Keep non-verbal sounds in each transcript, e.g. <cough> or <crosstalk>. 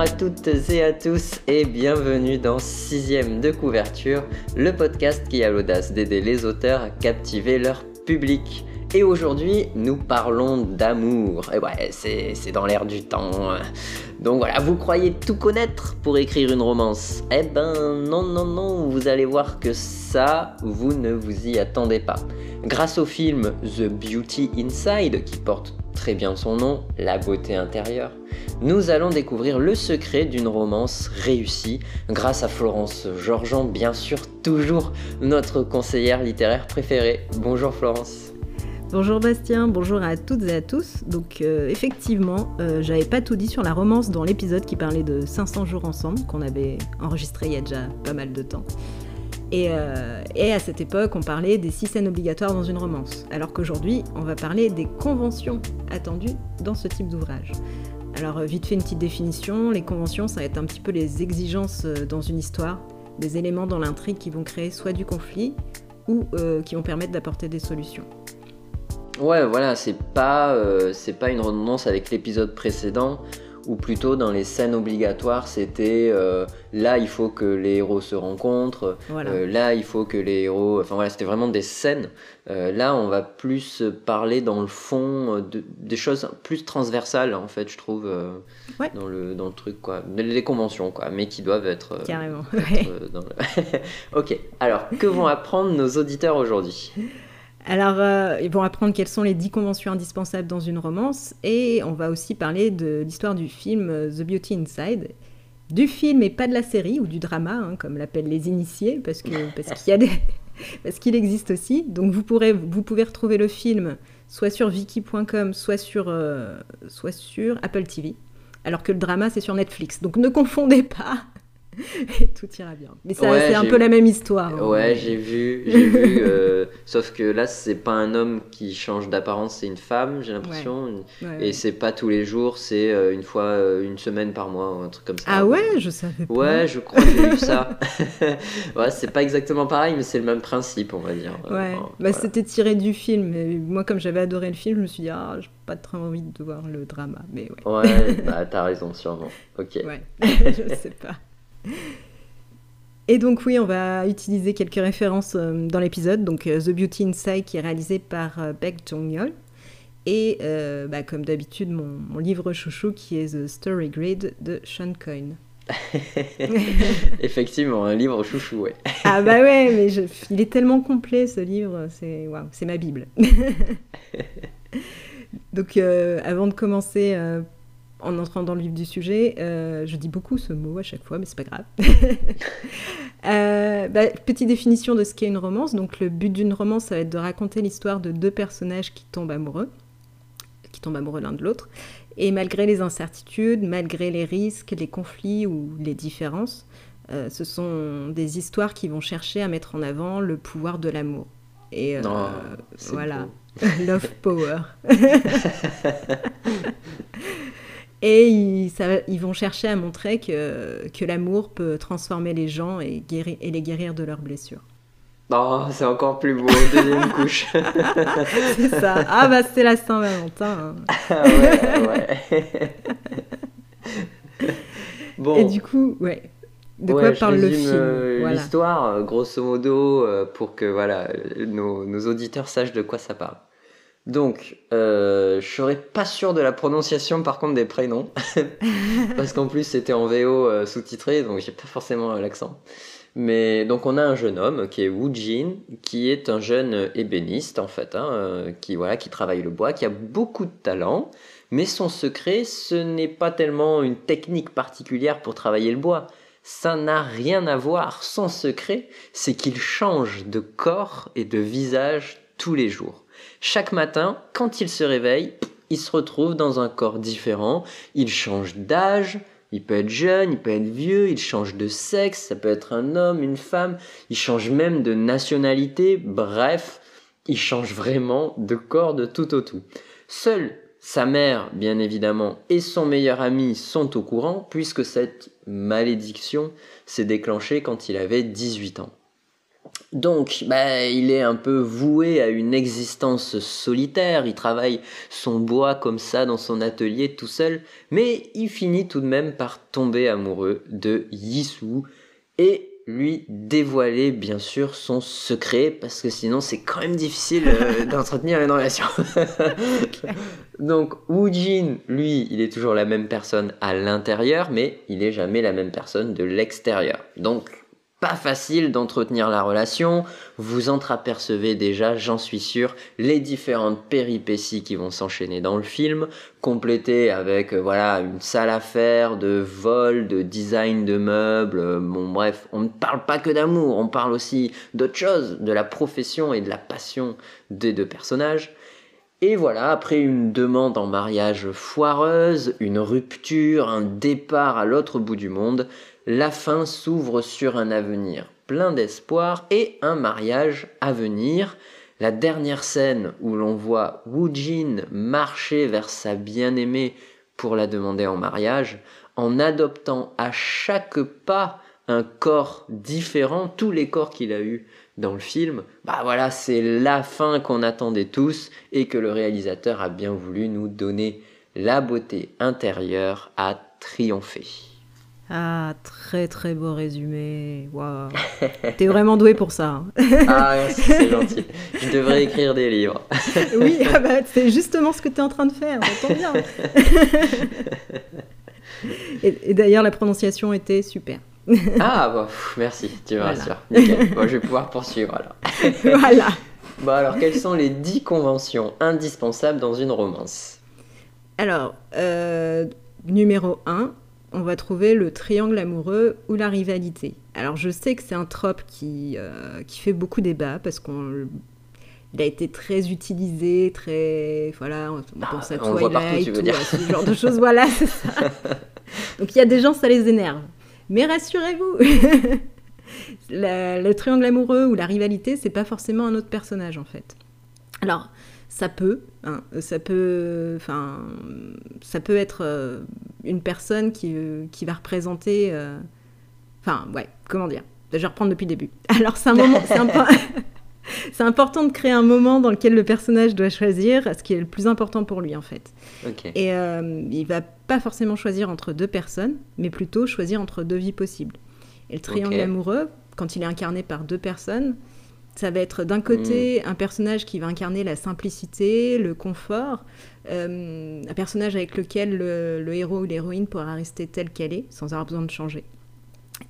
À toutes et à tous et bienvenue dans Sixième de couverture, le podcast qui a l'audace d'aider les auteurs à captiver leur public. Et aujourd'hui, nous parlons d'amour. Et ouais, c'est dans l'air du temps. Donc voilà, vous croyez tout connaître pour écrire une romance? Eh ben non, non, non, vous allez voir que ça, vous ne vous y attendez pas. Grâce au film The Beauty Inside, qui porte très bien son nom, La beauté intérieure, nous allons découvrir le secret d'une romance réussie grâce à Florence Georgean, bien sûr, toujours notre conseillère littéraire préférée. Bonjour Florence. Bonjour Bastien, bonjour à toutes et à tous. Donc euh, effectivement, euh, j'avais pas tout dit sur la romance dans l'épisode qui parlait de 500 jours ensemble, qu'on avait enregistré il y a déjà pas mal de temps. Euh, et, à cette époque, on parlait des six scènes obligatoires dans une romance. Alors qu'aujourd'hui, on va parler des conventions attendues dans ce type d'ouvrage. Alors vite fait une petite définition, les conventions, ça va être un petit peu les exigences dans une histoire, des éléments dans l'intrigue qui vont créer soit du conflit ou qui vont permettre d'apporter des solutions. Ouais, voilà, c'est pas, euh, c'est pas une redondance avec l'épisode précédent, ou plutôt dans les scènes obligatoires, c'était euh, là il faut que les héros se rencontrent, euh, là il faut que les héros. Enfin voilà, c'était vraiment des scènes. là, on va plus parler dans le fond de, des choses plus transversales, en fait, je trouve, dans, le, dans le truc, quoi. Les conventions, quoi, mais qui doivent être. Carrément. <laughs> ok, alors que vont apprendre nos auditeurs aujourd'hui? Alors, euh, ils vont apprendre quelles sont les dix conventions indispensables dans une romance et on va aussi parler de l'histoire du film euh, The Beauty Inside. Du film et pas de la série ou du drama, hein, comme l'appellent les initiés, parce qu'il parce qu'il <laughs> qu'il existe aussi. Donc vous, vous pouvez retrouver le film soit sur viki.com, soit sur, euh, soit sur Apple TV. Alors que le drama, c'est sur Netflix. Donc ne confondez pas. Et tout ira bien. Mais c'est un peu la même histoire. Hein. Ouais, j'ai vu, j'ai vu. Euh, <laughs> sauf que là, c'est pas un homme qui change d'apparence, c'est une femme, j'ai l'impression. et c'est pas tous les jours, c'est euh, une fois, euh, une semaine par mois, ou un truc comme ça. Ah ouais, je savais pas. Ouais, je crois que j'ai vu ça. <laughs> ouais, c'est pas exactement pareil, mais c'est le même principe, on va dire. Ouais, bah, c'était tiré du film. Et moi, comme j'avais adoré le film, je me suis dit, ah, j'ai pas trop envie de voir le drama. Mais ouais. Ouais, <laughs> bah, t'as raison, sûrement. Ok. Ouais, je sais pas. Et donc oui, on va utiliser quelques références euh, dans l'épisode. Donc euh, The Beauty Inside qui est réalisé par euh, Beck Jong-yeol. Et bah, comme d'habitude, mon, livre chouchou qui est The Story Grid de Sean Coyne. <laughs> Effectivement, un livre chouchou, ouais. <laughs> ah bah ouais, mais il est tellement complet ce livre, c'est c'est ma bible. <laughs> Donc avant de commencer, en entrant dans le vif du sujet, euh, je dis beaucoup ce mot à chaque fois, mais c'est pas grave. <laughs> euh, bah, petite définition de ce qu'est une romance. Donc, le but d'une romance, ça va être de raconter l'histoire de deux personnages qui tombent amoureux, qui tombent amoureux l'un de l'autre. Et malgré les incertitudes, malgré les risques, les conflits ou les différences, euh, ce sont des histoires qui vont chercher à mettre en avant le pouvoir de l'amour. Et oh, voilà, <laughs> love power. <laughs> Et ils, vont chercher à montrer que, que l'amour peut transformer les gens et, guérir, et les guérir de leurs blessures. Oh, c'est encore plus beau, deuxième <laughs> couche. c'est ça. Ah bah c'est la Saint-Valentin. Hein. Ah ouais, ouais. <laughs> bon. Et du coup, ouais. De quoi parle le film? euh, L'histoire, grosso modo, euh, pour que voilà, nos, nos auditeurs sachent de quoi ça parle. Donc, euh, je serais pas sûr de la prononciation par contre des prénoms, <laughs> parce qu'en plus c'était en VO euh, sous-titré, donc j'ai pas forcément l'accent. Mais donc on a un jeune homme qui est Wu Jin, qui est un jeune ébéniste en fait, hein, euh, qui voilà, qui travaille le bois, qui a beaucoup de talent, mais son secret ce n'est pas tellement une technique particulière pour travailler le bois. Ça n'a rien à voir. Son secret, c'est qu'il change de corps et de visage tous les jours. Chaque matin, quand il se réveille, il se retrouve dans un corps différent, il change d'âge, il peut être jeune, il peut être vieux, il change de sexe, ça peut être un homme, une femme, il change même de nationalité, bref, il change vraiment de corps de tout au tout. Seule sa mère, bien évidemment, et son meilleur ami sont au courant, puisque cette malédiction s'est déclenchée quand il avait 18 ans. Donc, bah, il est un peu voué à une existence solitaire, il travaille son bois comme ça dans son atelier tout seul, mais il finit tout de même par tomber amoureux de Yisou et lui dévoiler bien sûr son secret parce que sinon c'est quand même difficile euh, <laughs> d'entretenir une relation. <laughs> Donc Jin, lui, il est toujours la même personne à l'intérieur mais il n'est jamais la même personne de l'extérieur. Donc pas facile d'entretenir la relation. Vous entreapercevez déjà, j'en suis sûr, les différentes péripéties qui vont s'enchaîner dans le film, complétées avec euh, voilà une salle à faire, de vol, de design de meubles. Euh, bon bref, on ne parle pas que d'amour, on parle aussi d'autres choses, de la profession et de la passion des deux personnages. Et voilà, après une demande en mariage foireuse, une rupture, un départ à l'autre bout du monde, la fin s'ouvre sur un avenir plein d'espoir et un mariage à venir. La dernière scène où l'on voit Jin marcher vers sa bien-aimée pour la demander en mariage, en adoptant à chaque pas un corps différent, tous les corps qu'il a eu dans le film, bah voilà, c'est la fin qu'on attendait tous et que le réalisateur a bien voulu nous donner la beauté intérieure à triompher. Ah, très très beau résumé. Waouh. T'es vraiment doué pour ça. Hein. ah, c'est gentil. Je devrais écrire des livres. <laughs> oui, ah bah, c'est justement ce que tu es en train de faire. J'entends bien. <laughs> et, d'ailleurs, la prononciation était super. ah, bon, merci, tu me rassures. Bon, je vais pouvoir poursuivre alors. <laughs> voilà. Bon, alors, quelles sont les dix conventions indispensables dans une romance? Alors, euh, numéro 1, on va trouver le triangle amoureux ou la rivalité. Alors je sais que c'est un trope qui, euh, qui fait beaucoup débat parce qu'on a été très utilisé, très voilà, on ah, pense à Twilight, ou ce genre de choses, voilà, c'est ça. <laughs> Donc il y a des gens ça les énerve. Mais rassurez-vous, <laughs> le triangle amoureux ou la rivalité, c'est pas forcément un autre personnage en fait. Alors ça peut, hein, ça peut, enfin, ça peut être euh, une personne qui, euh, qui va représenter, euh, enfin, ouais, comment dire, je vais reprendre depuis le début. <laughs> Alors c'est un moment, <laughs> c'est important de créer un moment dans lequel le personnage doit choisir ce qui est le plus important pour lui en fait. Et il va pas forcément choisir entre deux personnes, mais plutôt choisir entre deux vies possibles. Et le triangle amoureux, quand il est incarné par deux personnes, ça va être d'un côté mm. un personnage qui va incarner la simplicité, le confort, euh, un personnage avec lequel le, héros ou l'héroïne pourra rester telle qu'elle est, sans avoir besoin de changer.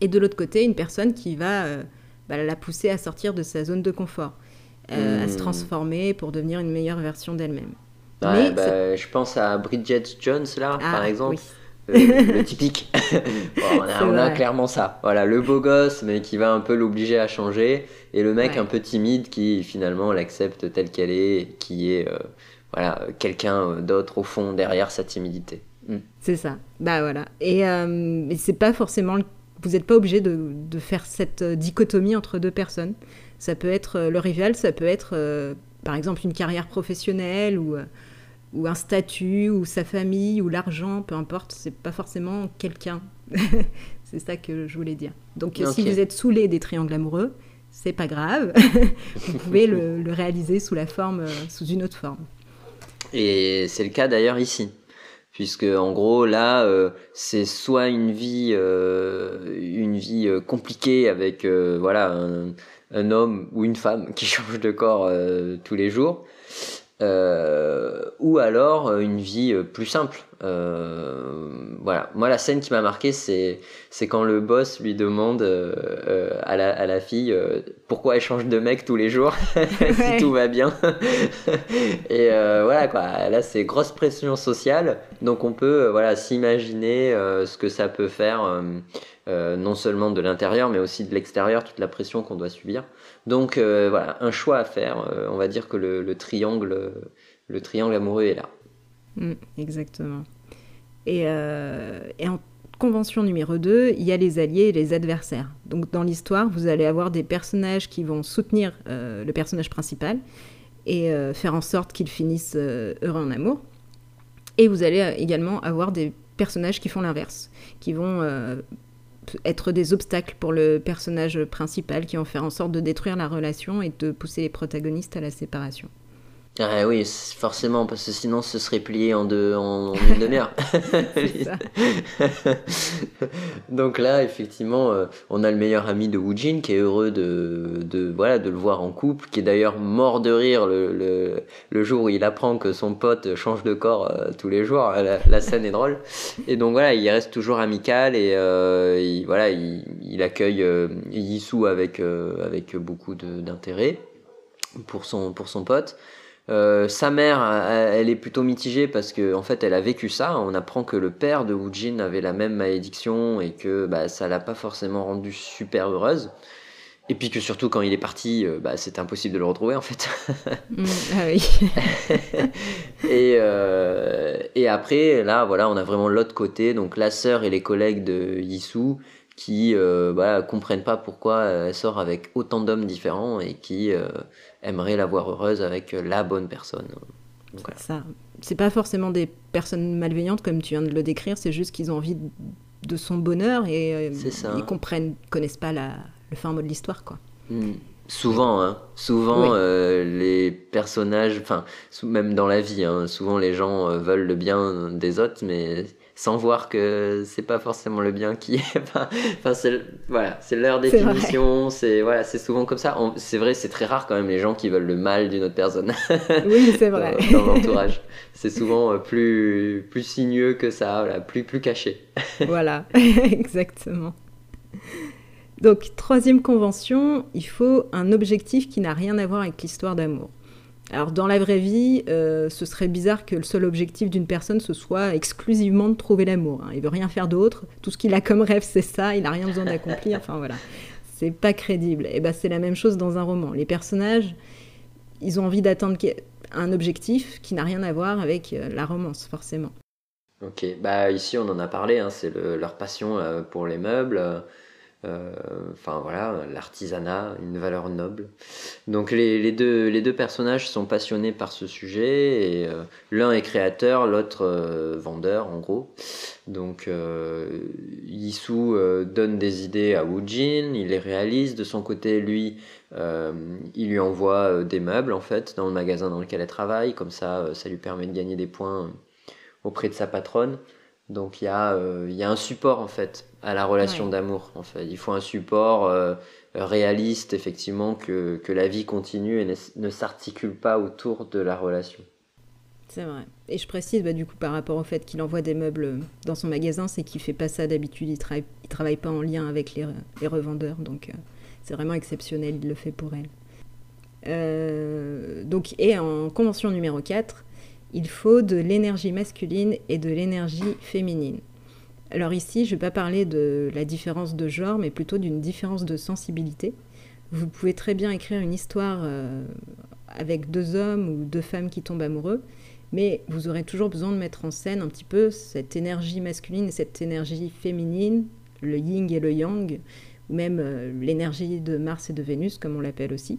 Et de l'autre côté, une personne qui va euh, bah, la pousser à sortir de sa zone de confort, euh, à se mm. transformer pour devenir une meilleure version d'elle-même. Bah, je pense à Bridget Jones, là, ah, par exemple. Le, typique. <laughs> on, a, clairement ça. Voilà, le beau gosse, mais qui va un peu l'obliger à changer, et le mec un peu timide qui finalement l'accepte telle qu'elle est, qui est euh, voilà quelqu'un d'autre au fond derrière sa timidité. Mm. C'est ça. Bah voilà. Et euh, c'est pas forcément. Vous n'êtes pas obligé de, de, faire cette dichotomie entre deux personnes. Ça peut être euh, le rival, ça peut être par exemple une carrière professionnelle ou ou un statut, ou sa famille, ou l'argent, peu importe, c'est pas forcément quelqu'un. <laughs> c'est ça que je voulais dire. Donc si vous êtes saoulé des triangles amoureux, c'est pas grave, <laughs> vous pouvez le, réaliser sous la forme, euh, sous une autre forme. Et c'est le cas d'ailleurs ici, puisque en gros là, euh, c'est soit une vie, euh, une vie compliquée avec voilà un, un, homme ou une femme qui <laughs> change de corps tous les jours, ou alors euh, une vie euh, plus simple. Voilà. Moi, la scène qui m'a marqué, c'est c'est quand le boss lui demande à, la, à la fille pourquoi elle change de mec tous les jours <laughs> si tout va bien. <laughs> Et voilà quoi. Là, c'est grosse pression sociale, donc on peut voilà s'imaginer ce que ça peut faire. non seulement de l'intérieur mais aussi de l'extérieur, toute la pression qu'on doit subir. Donc euh, voilà, un choix à faire. Euh, on va dire que le, triangle, le triangle amoureux est là. Mm, exactement. Euh, et, en convention numéro 2, il y a les alliés et les adversaires. Donc dans l'histoire, vous allez avoir des personnages qui vont soutenir le personnage principal et faire en sorte qu'il finisse heureux en amour. Et vous allez également avoir des personnages qui font l'inverse, qui vont être des obstacles pour le personnage principal qui vont faire en sorte de détruire la relation et de pousser les protagonistes à la séparation. Ah oui, forcément, parce que sinon ce serait plié en, deux, en, une <laughs> demi-heure. <laughs> Donc là, effectivement, euh, on a le meilleur ami de Woojin qui est heureux de, de, voilà, de le voir en couple, qui est d'ailleurs mort de rire le, le, le, jour où il apprend que son pote change de corps euh, tous les jours. La, scène est drôle. Et donc voilà, il reste toujours amical et euh, il, voilà, il, il accueille Yisu avec, avec beaucoup d'intérêt pour son, pour son pote. Euh, sa mère, elle est plutôt mitigée parce qu'en en fait, elle a vécu ça. On apprend que le père de Woojin avait la même malédiction et que bah, ça l'a pas forcément rendue super heureuse. Et puis que surtout quand il est parti, euh, bah, c'était impossible de le retrouver en fait. <laughs> Mm, ah oui. <laughs> et, euh, et après, là, voilà, on a vraiment l'autre côté, donc la sœur et les collègues de Yisu qui euh, bah, comprennent pas pourquoi elle sort avec autant d'hommes différents et qui aimerait la voir heureuse avec euh, la bonne personne. Ça, c'est pas forcément des personnes malveillantes comme tu viens de le décrire, c'est juste qu'ils ont envie de son bonheur et euh, ils comprennent, connaissent pas la, le fin mot de l'histoire, quoi. Hmm. Souvent, hein. souvent euh, les personnages, enfin même dans la vie, hein, souvent les gens veulent le bien des autres, mais sans voir que c'est pas forcément le bien qui <laughs> est. enfin, c'est voilà, c'est leur définition. C'est voilà, c'est souvent comme ça. C'est vrai, c'est très rare quand même les gens qui veulent le mal d'une autre personne. Oui, c'est vrai. <laughs> dans, l'entourage, c'est souvent euh, plus plus sinueux que ça, voilà, plus plus caché. <laughs> voilà, exactement. Donc troisième convention, il faut un objectif qui n'a rien à voir avec l'histoire d'amour. Alors dans la vraie vie, euh, ce serait bizarre que le seul objectif d'une personne ce soit exclusivement de trouver l'amour. Hein. Il veut rien faire d'autre. Tout ce qu'il a comme rêve, c'est ça. Il n'a rien besoin d'accomplir. Enfin voilà, c'est pas crédible. Et ben c'est la même chose dans un roman. Les personnages, ils ont envie d'atteindre un objectif qui n'a rien à voir avec euh, la romance forcément. Ok, bah ici on en a parlé. Hein. c'est leur passion euh, pour les meubles. Euh, enfin voilà, l'artisanat, une valeur noble. Donc les, deux, personnages sont passionnés par ce sujet et euh, l'un est créateur, l'autre euh, vendeur en gros. Donc Yisu donne des idées à Woojin, il les réalise. De son côté, lui, il lui envoie des meubles en fait dans le magasin dans lequel elle travaille. Comme ça, ça lui permet de gagner des points auprès de sa patronne. Donc il y, a, il y a un support en fait à la relation d'amour. En fait, il faut un support euh, réaliste, effectivement, que, que, la vie continue et ne, s'articule pas autour de la relation. C'est vrai. Et je précise, bah, du coup, par rapport au fait qu'il envoie des meubles dans son magasin, c'est qu'il fait pas ça d'habitude. Il travaille, il travaille pas en lien avec les, les revendeurs, donc euh, c'est vraiment exceptionnel. Il le fait pour elle. Euh, donc, et en convention numéro 4, il faut de l'énergie masculine et de l'énergie féminine. Alors ici, je ne vais pas parler de la différence de genre, mais plutôt d'une différence de sensibilité. Vous pouvez très bien écrire une histoire euh, avec deux hommes ou deux femmes qui tombent amoureux, mais vous aurez toujours besoin de mettre en scène un petit peu cette énergie masculine et cette énergie féminine, le yin et le yang, ou même euh, l'énergie de Mars et de Vénus, comme on l'appelle aussi.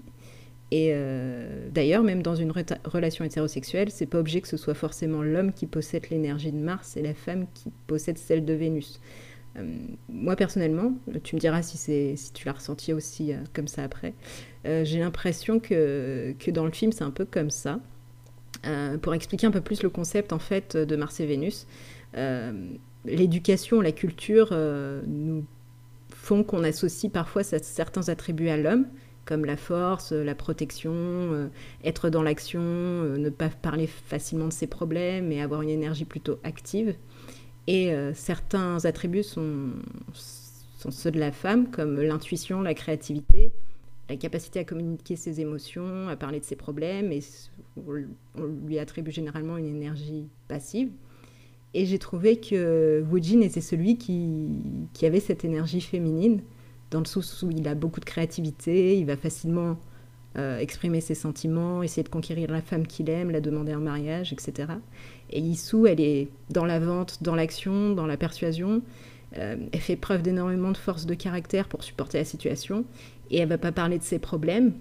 Et euh, d'ailleurs, même dans une relation hétérosexuelle, c'est pas obligé que ce soit forcément l'homme qui possède l'énergie de Mars et la femme qui possède celle de Vénus. Euh, moi personnellement, tu me diras si, si tu l'as ressenti aussi euh, comme ça après, j'ai l'impression que, que, dans le film c'est un peu comme ça. pour expliquer un peu plus le concept en fait de Mars et Vénus, l'éducation, la culture nous font qu'on associe parfois certains attributs à l'homme comme la force, la protection, euh, être dans l'action, euh, ne pas parler facilement de ses problèmes et avoir une énergie plutôt active. Et euh, certains attributs sont, ceux de la femme, comme l'intuition, la créativité, la capacité à communiquer ses émotions, à parler de ses problèmes, et on lui attribue généralement une énergie passive. Et j'ai trouvé que Woojin était celui qui avait cette énergie féminine dans le sens où il a beaucoup de créativité, il va facilement euh, exprimer ses sentiments, essayer de conquérir la femme qu'il aime, la demander en mariage, etc. Et Issou, elle est dans la vente, dans l'action, dans la persuasion. Euh, elle fait preuve d'énormément de force de caractère pour supporter la situation. Et elle va pas parler de ses problèmes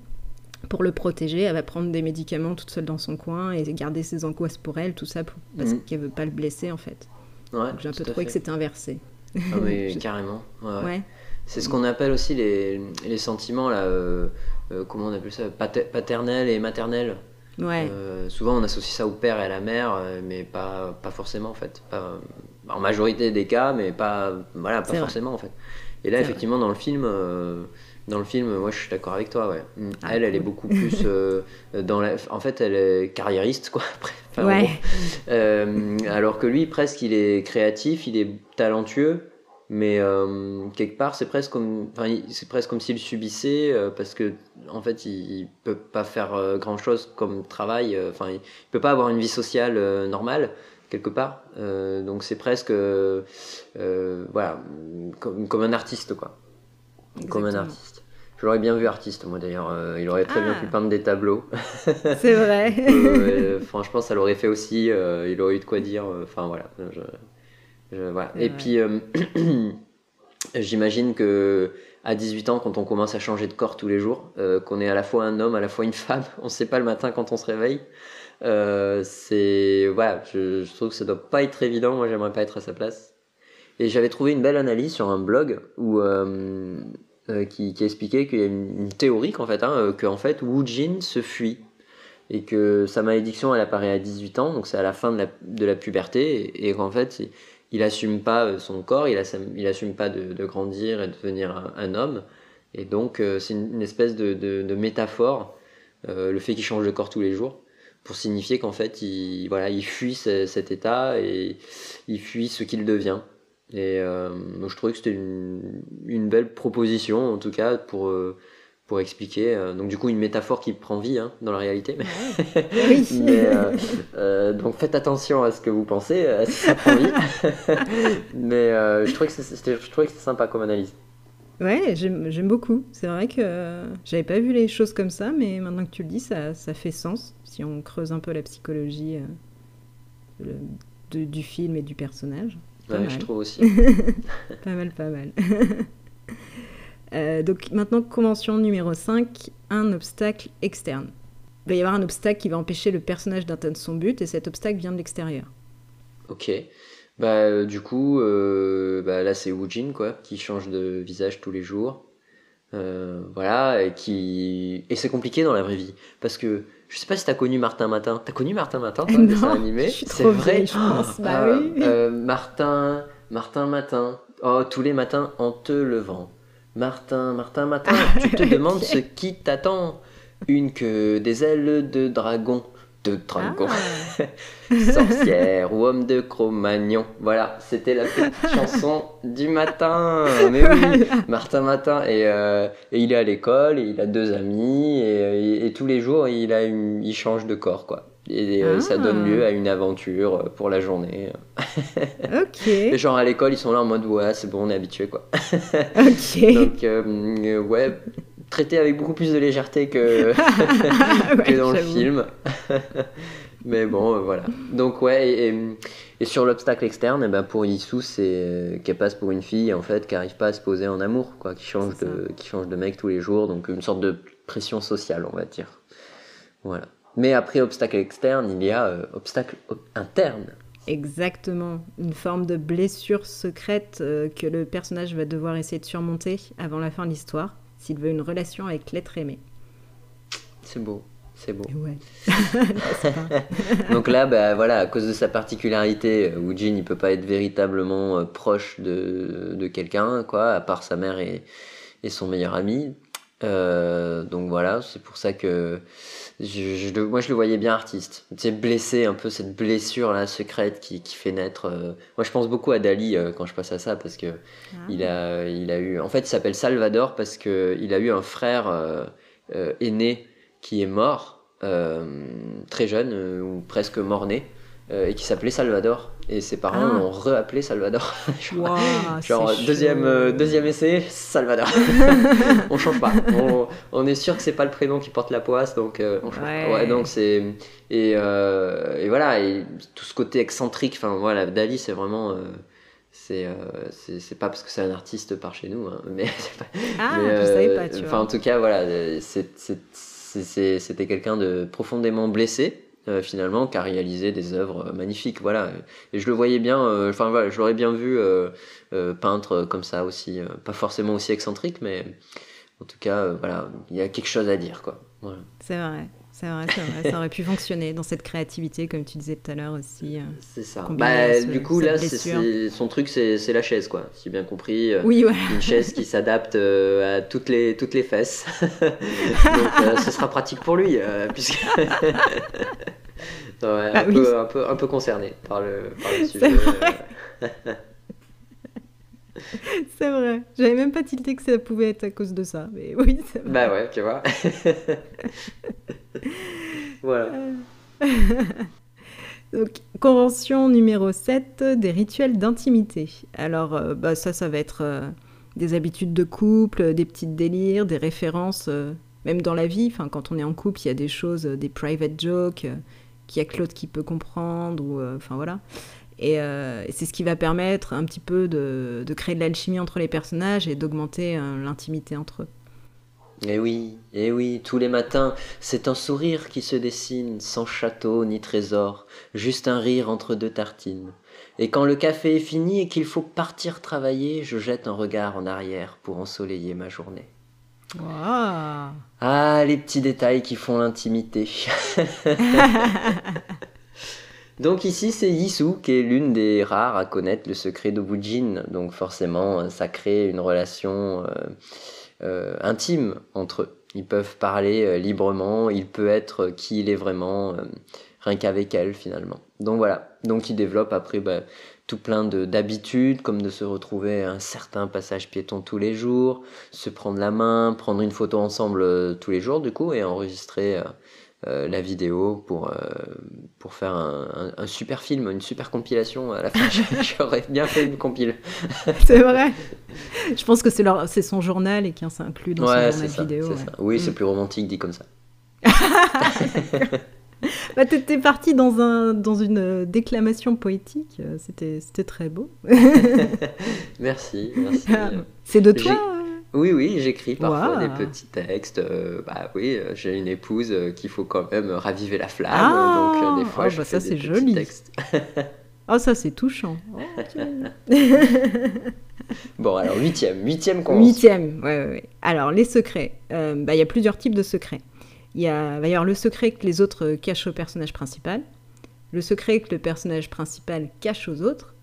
pour le protéger. Elle va prendre des médicaments toute seule dans son coin et garder ses angoisses pour elle, tout ça parce mmh. qu'elle veut pas le blesser en fait. Ouais, J'ai un peu trouvé que c'était inversé. Ah, mais <laughs> carrément. Ouais. C'est ce qu'on appelle aussi les, les sentiments, là, euh, euh, comment on appelle ça Paternel et maternel. Ouais. Euh, souvent on associe ça au père et à la mère, mais pas, pas forcément en fait. Pas, en majorité des cas, mais pas, voilà, pas forcément en fait. Et là, effectivement, dans le film, dans le film, moi je suis d'accord avec toi, ouais. Mm. Ah, elle, elle est beaucoup plus dans la... En fait, elle est carriériste, quoi. <laughs> ouais. alors que lui, presque, il est créatif, il est talentueux, mais euh, quelque part c'est presque comme c'est presque comme s'il subissait euh, parce que en fait il, peut pas faire euh, grand chose comme travail enfin il peut pas avoir une vie sociale normale quelque part. Donc c'est presque voilà comme, comme, un artiste quoi. Comme un artiste. Je l'aurais bien vu artiste moi d'ailleurs il aurait très bien pu ah. peindre des tableaux. <laughs> C'est vrai. <laughs> Franchement ça l'aurait fait aussi il aurait eu de quoi dire enfin voilà je, et puis, euh, <clears throat> j'imagine que à 18 ans, quand on commence à changer de corps tous les jours, euh, qu'on est à la fois un homme, à la fois une <laughs> femme, on ne sait pas le matin quand on se réveille. Euh, c'est voilà, je, trouve que ça doit pas être évident. Moi, j'aimerais pas être à sa place. Et j'avais trouvé une belle analyse sur un blog où qui, qui, expliquait qu'il y a une, théorie qu'en fait, hein, que en fait, Wu Jin se fuit et que sa malédiction elle apparaît à 18 ans, donc c'est à la fin de la, de la puberté, et, qu'en fait il assume pas euh, son corps, il assume, pas de, grandir et de devenir un, homme. Et donc, euh, c'est une, espèce de, métaphore, euh, le fait qu'il change de corps tous les jours, pour signifier qu'en fait, il, il fuit cet état et il fuit ce qu'il devient. Et je trouvais que c'était une, belle proposition, en tout cas, pour pour expliquer. Euh, donc du coup une métaphore qui prend vie hein, dans la réalité. <laughs> Oui. Euh, euh, donc faites attention à ce que vous pensez, si ça prend vie. <laughs> mais je trouvais que c'était sympa comme analyse. Ouais, j'aime beaucoup. C'est vrai que j'avais pas vu les choses comme ça, mais maintenant que tu le dis, ça, ça fait sens si on creuse un peu la psychologie du film et du personnage. ouais, je trouve aussi. <laughs> pas mal, pas mal. Euh, donc maintenant, convention numéro 5, un obstacle externe. Il va y avoir un obstacle qui va empêcher le personnage d'atteindre son but, et cet obstacle vient de l'extérieur. Ok. Bah, euh, du coup, euh, bah, là c'est Woojin quoi, qui change de visage tous les jours. voilà, et qui et c'est compliqué dans la vraie vie parce que je sais pas si t'as connu Martin Matin. T'as connu Martin Matin, toi, dessin animé? <laughs> C'est vrai, je pense. bah oui. Martin, Martin Matin. Oh, tous les matins en te levant. Martin, Martin, Martin, tu te <laughs> demandes ce qui t'attend. Une queue, des ailes de dragon. De dragon. Ah. <laughs> Sorcière ou homme de Cro-Magnon. Voilà, c'était la petite <laughs> chanson du matin. Mais oui, Martin Matin. Euh, et, il est à l'école, et il a deux amis, et, tous les jours, il, a il change de corps, quoi. Et euh, ça donne lieu ah. à une aventure euh, pour la journée. <laughs> ok. Et genre à l'école, ils sont là en mode ouais, c'est bon, on est habitué quoi. <laughs> ok. Donc, euh, ouais, traité avec beaucoup plus de légèreté que, <laughs> que dans le film. Mais bon, voilà. Donc, ouais, et, sur l'obstacle externe, eh ben pour Issou, c'est qu'elle passe pour une fille en fait qui n'arrive pas à se poser en amour, quoi, qui change, de, qui change de mec tous les jours, donc une sorte de pression sociale, on va dire. Voilà. Mais après obstacle externe, il y a euh, obstacle interne. Exactement, une forme de blessure secrète euh, que le personnage va devoir essayer de surmonter avant la fin de l'histoire, s'il veut une relation avec l'être aimé. C'est beau, c'est beau. Ouais. <laughs> <laughs> <laughs> Donc là, bah, voilà, à cause de sa particularité, euh, Woojin il peut pas être véritablement proche de, de quelqu'un, quoi, à part sa mère et, et son meilleur ami. donc voilà, c'est pour ça que je, moi, je le voyais bien artiste. Sais, blessé, un peu cette blessure là secrète qui, qui fait naître. Euh, moi, je pense beaucoup à Dali euh, quand je passe à ça parce que ah. il a, il a eu. En fait, il s'appelle Salvador parce que il a eu un frère euh, aîné qui est mort très jeune ou presque mort-né et qui s'appelait Salvador. Et ses parents ah. l'ont reappelé Salvador. <laughs> Genre, deuxième, euh, deuxième essai, Salvador. <laughs> on change pas. On, est sûr que c'est pas le prénom qui porte la poisse, donc euh, on change pas. Ouais, donc c'est et, euh, et, voilà et tout ce côté excentrique. Enfin voilà, Dali c'est vraiment c'est c'est pas parce que c'est un artiste par chez nous, hein, mais <laughs> pas, ah, je savais pas. Tu enfin en tout cas voilà, c'était quelqu'un de profondément blessé euh, finalement qu'à réaliser des œuvres magnifiques. Voilà. Et je le voyais bien, euh, enfin voilà, je l'aurais bien vu euh, peintre comme ça aussi, pas forcément aussi excentrique, mais en tout cas, voilà, il y a quelque chose à dire, quoi. C'est vrai. C'est vrai, ça aurait pu fonctionner dans cette créativité, comme tu disais tout à l'heure aussi. c'est ça. Bah, du coup, là, son truc, c'est la chaise, quoi. Si bien compris. Oui, voilà. Une chaise qui s'adapte à toutes les, toutes les fesses. <laughs> Donc, ce sera pratique pour lui, puisque. <laughs> Ouais, ah un, peu, un, peu, un, peu, concerné par le, par le sujet. <laughs> <laughs> C'est vrai. J'avais même pas tilté que ça pouvait être à cause de ça. Mais <laughs> oui, c'est vrai. Bah ouais, tu vois. <laughs> voilà. Donc, convention numéro 7, des rituels d'intimité. Alors, euh, bah, ça, ça va être euh, des habitudes de couple, des petites délires, des références, euh, même dans la vie. Enfin, quand on est en couple, il y a des choses, des private jokes, qu'il y a que l'autre qui peut comprendre, ou euh, enfin voilà. Euh, et, c'est ce qui va permettre un petit peu de, créer de l'alchimie entre les personnages et d'augmenter euh, l'intimité entre eux. Et eh oui, et eh oui, tous les matins, c'est un sourire qui se dessine, sans château ni trésor, juste un rire entre deux tartines. Et quand le café est fini et qu'il faut partir travailler, je jette un regard en arrière pour ensoleiller ma journée. Ah, les petits détails qui font l'intimité. <laughs> <laughs> Donc ici, c'est Yisu qui est l'une des rares à connaître le secret de Wujin. Donc forcément, ça crée une relation euh, euh, intime entre eux. Ils peuvent parler euh, librement, il peut être qui il est vraiment, rien qu'avec elle finalement. Donc voilà, donc il développe après bah, tout plein d'habitudes, comme de se retrouver à un certain passage piéton tous les jours, se prendre la main, prendre une photo ensemble euh, tous les jours du coup et enregistrer euh, euh, la vidéo pour, pour faire un, un, super film, une super compilation. À la fin, <laughs> <laughs> j'aurais bien fait une compile. <laughs> c'est vrai. Je pense que c'est son journal et qu'il s'inclut dans son journal vidéo. Oui, c'est mm. plus romantique dit comme ça. bah, T'étais parti dans, un, dans une euh, déclamation poétique, euh, c'était, c'était très beau. merci, merci. Ah, c'est de toi euh oui, oui, j'écris parfois des petits textes. bah oui, j'ai une épouse qu'il faut quand même raviver la flamme, ah donc des fois oh, je bah, fais ça, des petits joli. textes. <laughs> oh, ça c'est touchant. <laughs> bon, alors huitième, huitième Huitième, ouais, ouais, ouais. Alors les secrets. Bah, il y a plusieurs types de secrets. Il y a, va y avoir le secret que les autres cachent au personnage principal, le secret que le personnage principal cache aux autres,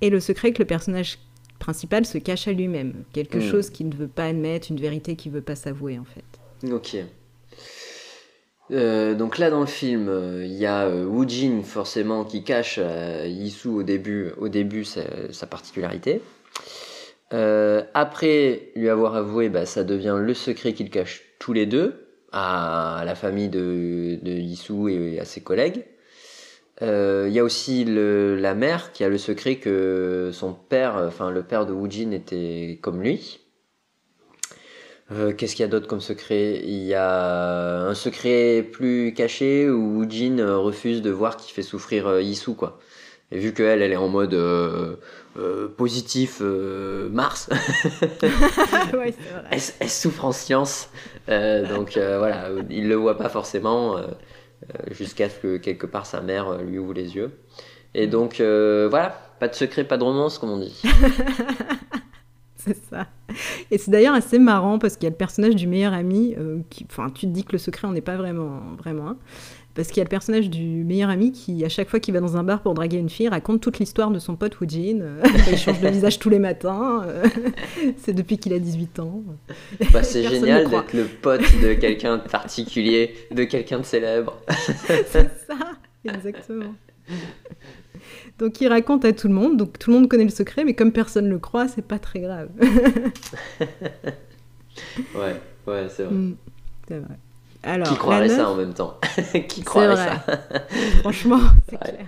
et le secret que le personnage principal se cache à lui-même. Quelque hmm. chose qu'il ne veut pas admettre, une vérité qu'il ne veut pas s'avouer en fait. Ok. Euh, donc là dans le film, euh, il y a euh, Woo-jin forcément qui cache à Yisu au début, au début sa, particularité. après lui avoir avoué, bah, ça devient le secret qu'ils cachent tous les deux à la famille de, de Issou et à ses collègues. Euh, il y a aussi le, la mère qui a le secret que son père, enfin le père de Woojin était comme lui. Euh, qu'est-ce qu'il y a d'autre comme secret? Il y a un secret plus caché où Woojin refuse de voir qu'il fait souffrir euh, Issou quoi. Et vu qu'elle, elle est en mode euh, positif euh, Mars. <laughs> <laughs> ouais, elle, elle, souffre en science. Donc voilà, il le voit pas forcément jusqu'à ce que quelque part sa mère lui ouvre les yeux. Et donc voilà, pas de secret, pas de romance, comme on dit. <laughs> c'est ça. Et c'est d'ailleurs assez marrant parce qu'il y a le personnage du meilleur ami, enfin, tu te dis que le secret on n'est pas vraiment, vraiment un. Parce qu'il y a le personnage du meilleur ami qui, à chaque fois qu'il va dans un bar pour draguer une fille, raconte toute l'histoire de son pote Woojin. Euh, <laughs> il change de visage tous les matins. Euh, c'est depuis qu'il a 18 ans. Bah, c'est génial d'être le pote de quelqu'un de particulier, de quelqu'un de célèbre. <laughs> c'est ça, exactement. Donc il raconte à tout le monde, donc tout le monde connaît le secret, mais comme personne ne le croit, c'est pas très grave. <laughs> ouais, ouais, c'est vrai. Mm, c'est vrai qui croirait ça en même temps <laughs> Qui croirait ça <laughs> Franchement, <laughs> c'est clair.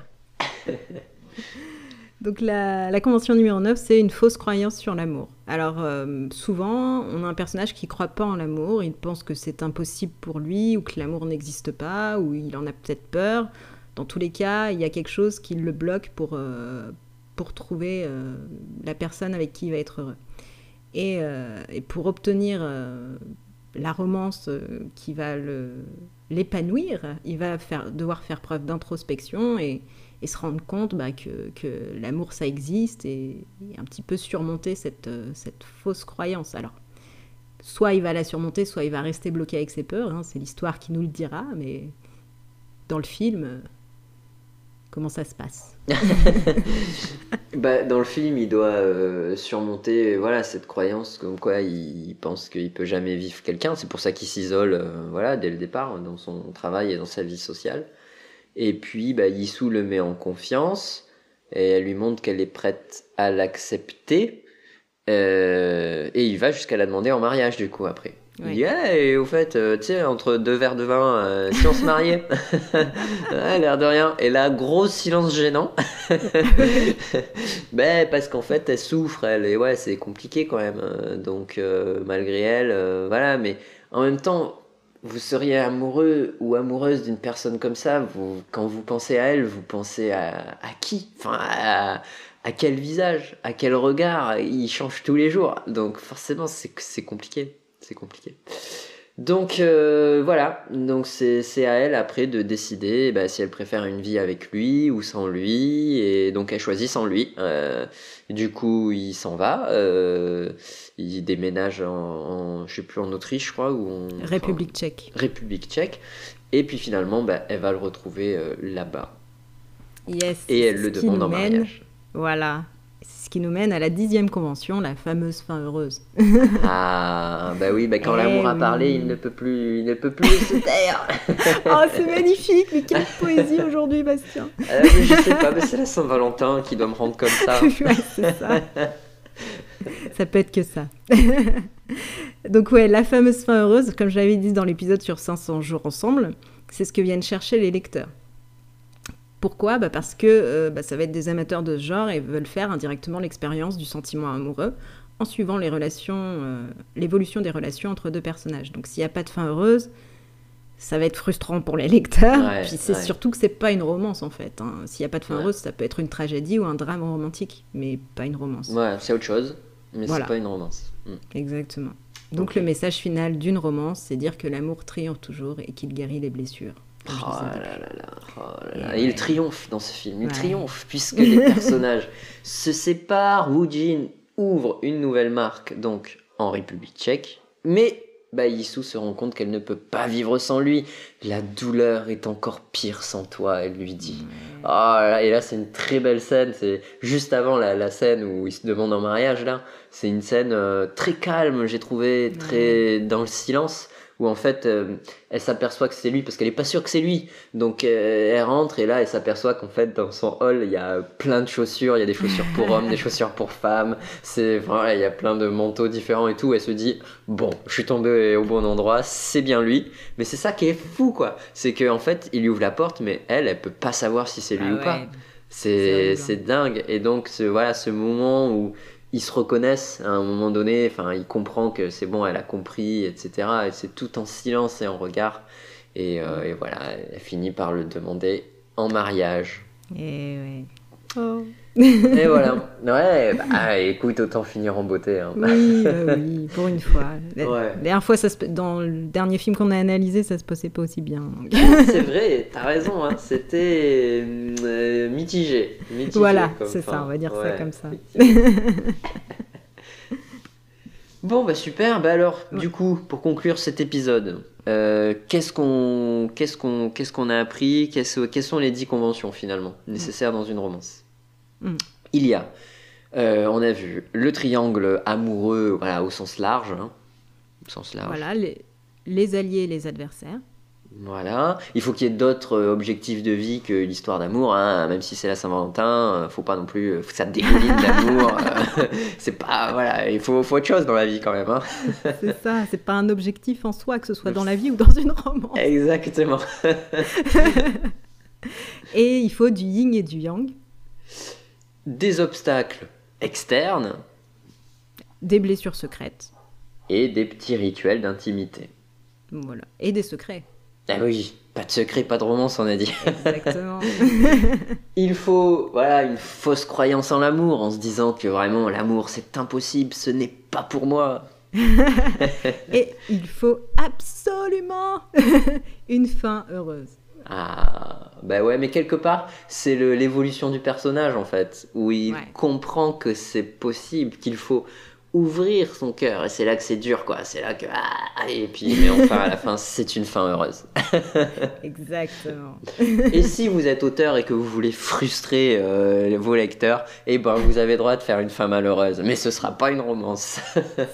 Donc la, la, convention numéro 9, c'est une fausse croyance sur l'amour. Alors euh, souvent, on a un personnage qui ne croit pas en l'amour, il pense que c'est impossible pour lui, ou que l'amour n'existe pas, ou il en a peut-être peur. Dans tous les cas, il y a quelque chose qui le bloque pour, euh, pour trouver euh, la personne avec qui il va être heureux. Et, et pour obtenir la romance qui va l'épanouir, il va devoir faire preuve d'introspection et, se rendre compte bah, que, l'amour ça existe et, un petit peu surmonter cette, cette fausse croyance. Alors, soit il va la surmonter, soit il va rester bloqué avec ses peurs, hein, c'est l'histoire qui nous le dira, mais dans le film, comment ça se passe? <laughs> bah, Dans le film, il doit euh, surmonter voilà, cette croyance comme quoi il pense qu'il peut jamais vivre quelqu'un. C'est pour ça qu'il s'isole euh, voilà, dès le départ dans son travail et dans sa vie sociale. Et puis, bah, Yissou le met en confiance et elle lui montre qu'elle est prête à l'accepter. Euh, et il va jusqu'à la demander en mariage, du coup, après. Il dit, et au fait, euh, tu sais, entre deux verres de vin, euh, si on se mariait, <laughs> ouais, l'air de rien. Et là, gros silence gênant. <laughs> ben, parce qu'en fait, elle souffre, elle, et ouais, c'est compliqué quand même. Euh, donc, malgré elle, voilà, mais en même temps, vous seriez amoureux ou amoureuse d'une personne comme ça, vous, quand vous pensez à elle, vous pensez à, qui? Enfin, à quel visage? À quel regard? Il change tous les jours. Donc, forcément, c'est compliqué c'est compliqué. Donc euh, voilà, donc c'est à elle après de décider bah, si elle préfère une vie avec lui ou sans lui, et donc elle choisit sans lui. Euh, du coup, il s'en va, euh, il déménage en, je sais plus en Autriche, je crois, ou en République tchèque. République tchèque, et puis finalement, bah, elle va le retrouver là-bas. Yes. Et elle le demande en mariage. Voilà, ce qui nous mène à la dixième convention, la fameuse fin heureuse. <laughs> ah, bah oui, bah quand l'amour a parlé, il ne peut plus, il ne peut plus se taire. <laughs> oh, c'est magnifique, mais quelle poésie aujourd'hui, Bastien. <laughs> Euh, je sais pas, mais c'est la Saint-Valentin qui doit me rendre comme ça. c'est ça. ça peut être que ça. Donc ouais, la fameuse fin heureuse, comme je l'avais dit dans l'épisode sur 500 jours ensemble, c'est ce que viennent chercher les lecteurs. Pourquoi bah Parce que euh, bah, ça va être des amateurs de ce genre et veulent faire indirectement l'expérience du sentiment amoureux en suivant les relations, euh, l'évolution des relations entre deux personnages. Donc s'il n'y a pas de fin heureuse, ça va être frustrant pour les lecteurs. Puis c'est surtout que c'est pas une romance en fait. Hein. S'il n'y a pas de fin heureuse, ça peut être une tragédie ou un drame romantique, mais pas une romance. Ouais, c'est autre chose, mais c'est pas une romance. Mm. Exactement. Donc le message final d'une romance, c'est dire que l'amour triomphe toujours et qu'il guérit les blessures. Oh, oh là là, il triomphe dans ce film, il triomphe puisque les <laughs> personnages se séparent. Wu Jin ouvre une nouvelle marque donc en République tchèque, mais bah, se rend compte qu'elle ne peut pas vivre sans lui. La douleur est encore pire sans toi, elle lui dit. Oh et là, c'est une très belle scène. C'est juste avant la, scène où il se demande en mariage. Là, c'est une scène euh, très calme, j'ai trouvé, très dans le silence où en fait euh, elle s'aperçoit que c'est lui parce qu'elle est pas sûre que c'est lui. Donc euh, elle rentre et là elle s'aperçoit qu'en fait dans son hall il y a plein de chaussures. Il y a des chaussures pour hommes des chaussures pour femmes. C'est voilà il y a plein de manteaux différents et tout. Elle se dit bon je suis tombé au bon endroit c'est bien lui. Mais c'est ça qui est fou quoi. C'est que en fait il lui ouvre la porte mais elle elle peut pas savoir si c'est lui ah ou pas. c'est dingue. Et donc ce, voilà ce moment où ils se reconnaissent à un moment donné, enfin, il comprend que c'est bon, elle a compris, etc. Et c'est tout en silence et en regard. Et, euh, voilà, elle finit par le demander en mariage. Et. Oh. Et <laughs> voilà. Ouais, bah, écoute, autant finir en beauté. Hein. Oui, bah <laughs> oui, pour une fois. La dernière fois, ça se... dans le dernier film qu'on a analysé, ça se passait pas aussi bien. c'est vrai, t'as raison, hein. c'était euh, mitigé, mitigé. Voilà, c'est ça, on va dire ça comme ça. <laughs> bon, bah super. Bah alors, du coup, pour conclure cet épisode, euh, qu'est-ce qu'on qu'est-ce qu'on qu'est-ce qu'on a appris? Quelles sont les dix conventions finalement nécessaires dans une romance? Mm. Il y a, euh, on a vu le triangle amoureux, voilà, au sens large, hein, au sens large. Voilà, les, les alliés et les adversaires. Voilà, il faut qu'il y ait d'autres euh, objectifs de vie que l'histoire d'amour, hein. même si c'est la Saint-Valentin, euh, faut pas non plus ça dégouline <laughs> d'amour. <laughs> c'est pas voilà, il faut, faut, autre chose dans la vie quand même. Hein. <laughs> c'est ça, c'est pas un objectif en soi, que ce soit dans la vie ou dans une romance. Exactement. et il faut du yin et du yang. Des obstacles externes. Des blessures secrètes. Et des petits rituels d'intimité. Voilà, et des secrets. Ah oui, pas de secret, pas de romance, on a dit. Exactement. <laughs> Il faut, voilà, une fausse croyance en l'amour, en se disant que vraiment l'amour c'est impossible, ce n'est pas pour moi. <laughs> Et il faut absolument <laughs> une fin heureuse. Ah, bah ouais, mais quelque part, c'est le- l'évolution du personnage en fait, où il Ouais. comprend que c'est possible, qu'il faut ouvrir son cœur, et c'est là que c'est dur, quoi. C'est là que. Ah, et puis, mais enfin, à la fin, <laughs> c'est une fin heureuse. <laughs> Exactement. Et si vous êtes auteur et que vous voulez frustrer euh, vos lecteurs, eh ben, vous avez droit de faire une fin malheureuse, mais ce sera pas une romance.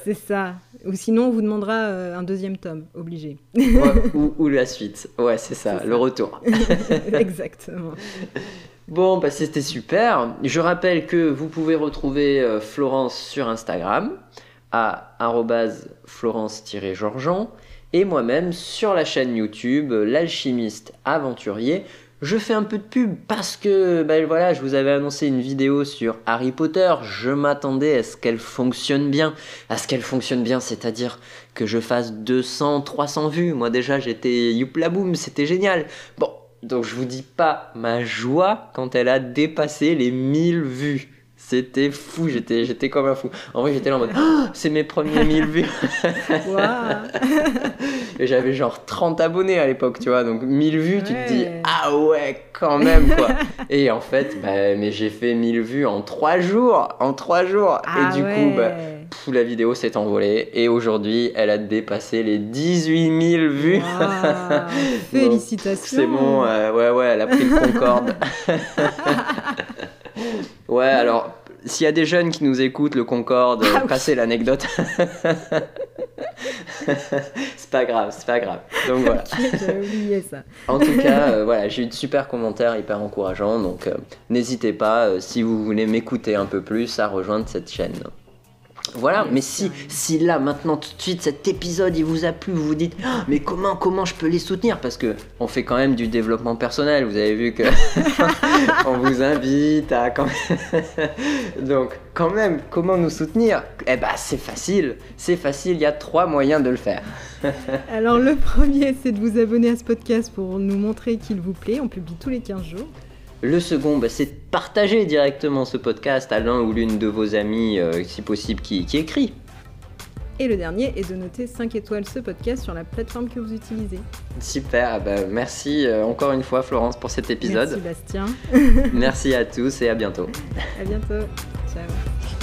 C'est ça. Ou sinon, on vous demandera euh, un deuxième tome, obligé. Ouais, <laughs> ou, ou la suite. Ouais, c'est ça, le retour. <laughs> <laughs> Exactement. Bon, bah c'était super. Je rappelle que vous pouvez retrouver euh, Florence sur Instagram à arrobase florence-georgean et moi-même sur la chaîne YouTube L'alchimiste aventurier. Je fais un peu de pub parce que ben voilà, je vous avais annoncé une vidéo sur Harry Potter. Je m'attendais à ce qu'elle fonctionne bien, à ce qu'elle fonctionne bien, c'est-à-dire que je fasse 200, 300 vues. Moi déjà, j'étais youpla boum, c'était génial. Bon, donc je vous dis pas ma joie quand elle a dépassé les 1000 vues. C'était fou, j'étais, j'étais comme un fou. En vrai, j'étais là en mode, Ah, c'est mes premiers 1000 vues. Et j'avais genre 30 abonnés à l'époque, tu vois. Donc 1000 vues, tu te dis, ah ouais, quand même, quoi. Et en fait, bah, mais j'ai fait 1000 vues en 3 jours. En 3 jours. Ah et du ouais. coup, bah, pff, la vidéo s'est envolée. Et aujourd'hui, elle a dépassé les 18 000 vues. <laughs> Félicitations. C'est bon, euh, ouais, ouais, elle a pris le Concorde. <laughs> ouais, alors, s'il y a des jeunes qui nous écoutent, le Concorde, Ah oui. passez l'anecdote. c'est pas grave, c'est pas grave. Donc voilà. J'avais oublié ça. En tout cas, euh, voilà, j'ai eu de super commentaires hyper encourageants, donc euh, n'hésitez pas, euh, si vous voulez m'écouter un peu plus, à rejoindre cette chaîne. Voilà, mais si, si là, maintenant, tout de suite, cet épisode, il vous a plu, vous vous dites, Ah, mais comment, comment je peux les soutenir? Parce que on fait quand même du développement personnel, vous avez vu que <laughs> on vous invite à quand <laughs> Donc, quand même, comment nous soutenir? Eh ben, c'est facile, c'est facile, il y a trois moyens de le faire. <laughs> Alors le premier, c'est de vous abonner à ce podcast pour nous montrer qu'il vous plaît. On publie tous les 15 jours. Le second, bah, c'est de partager directement ce podcast à l'un ou l'une de vos amis, euh, si possible, qui, qui écrit. Et le dernier est de noter 5 étoiles ce podcast sur la plateforme que vous utilisez. Super, bah, merci euh, encore une fois Florence pour cet Merci épisode. Bastien. merci à tous et à bientôt. À bientôt. Ciao.